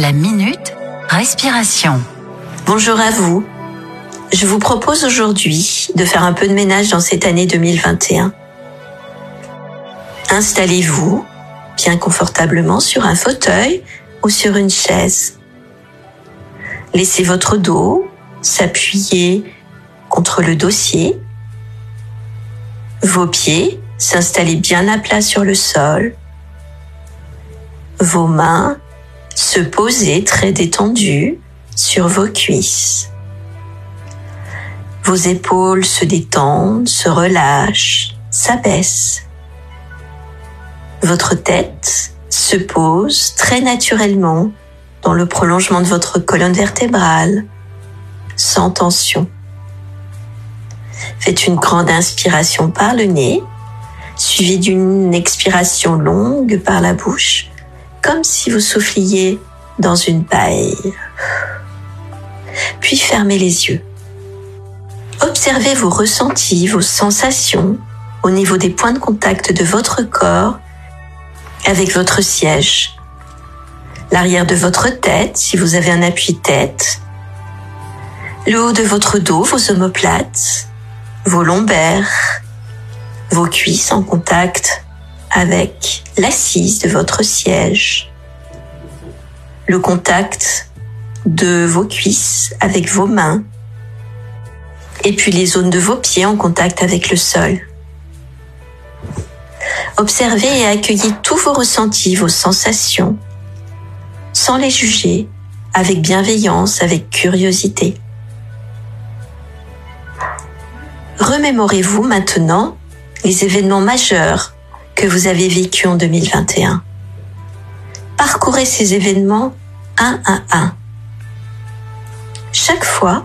La minute respiration. Bonjour à vous. Je vous propose aujourd'hui de faire un peu de ménage dans cette année 2021. Installez-vous bien confortablement sur un fauteuil ou sur une chaise. Laissez votre dos s'appuyer contre le dossier. Vos pieds s'installer bien à plat sur le sol. Vos mains se poser très détendues sur vos cuisses. Vos épaules se détendent, se relâchent, s'abaissent. Votre tête se pose très naturellement dans le prolongement de votre colonne vertébrale, sans tension. Faites une grande inspiration par le nez, suivie d'une expiration longue par la bouche, comme si vous souffliez dans une paille. Puis fermez les yeux. Observez vos ressentis, vos sensations au niveau des points de contact de votre corps avec votre siège. L'arrière de votre tête, si vous avez un appui-tête. Le haut de votre dos, vos omoplates, vos lombaires, vos cuisses en contact avec l'assise de votre siège. Le contact de vos cuisses avec vos mains. Et puis les zones de vos pieds en contact avec le sol. Observez et accueillez tous vos ressentis, vos sensations, sans les juger, avec bienveillance, avec curiosité. Remémorez-vous maintenant les événements majeurs que vous avez vécus en 2021. Parcourez ces événements un à un. Chaque fois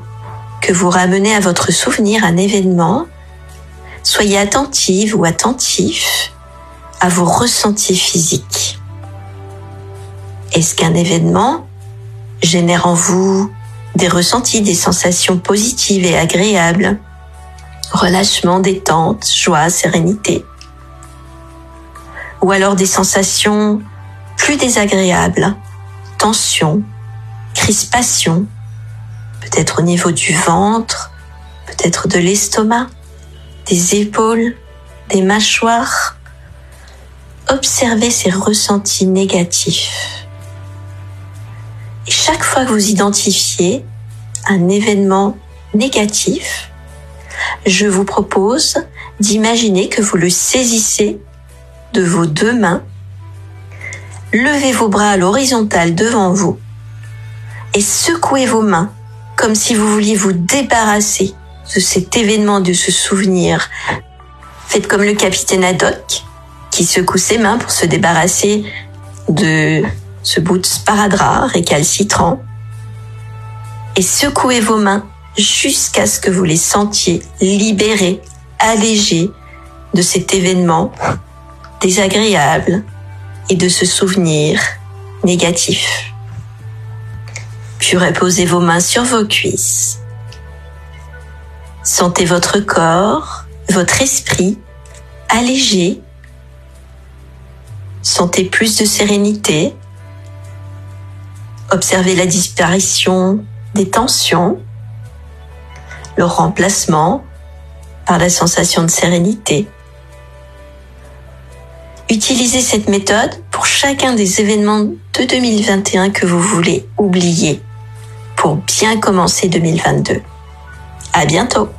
que vous ramenez à votre souvenir un événement, soyez attentive ou attentif à vos ressentis physiques. Est-ce qu'un événement génère en vous des ressentis, des sensations positives et agréables? Relâchement, détente, joie, sérénité Ou alors des sensations plus désagréables Tension, crispation, peut-être au niveau du ventre, peut-être de l'estomac, des épaules, des mâchoires observez ces ressentis négatifs. Chaque fois que vous identifiez un événement négatif, je vous propose d'imaginer que vous le saisissez de vos deux mains, levez vos bras à l'horizontale devant vous et secouez vos mains comme si vous vouliez vous débarrasser de cet événement, de ce souvenir. Faites comme le capitaine Haddock qui secoue ses mains pour se débarrasser de ce bout de sparadrap récalcitrant. Et secouez vos mains jusqu'à ce que vous les sentiez libérés, allégés de cet événement désagréable et de ce souvenir négatif. Puis reposez vos mains sur vos cuisses. Sentez votre corps, votre esprit allégé Sentez plus de sérénité. Observez la disparition des tensions, le remplacement par la sensation de sérénité. Utilisez cette méthode pour chacun des événements de 2021 que vous voulez oublier pour bien commencer 2022. À bientôt!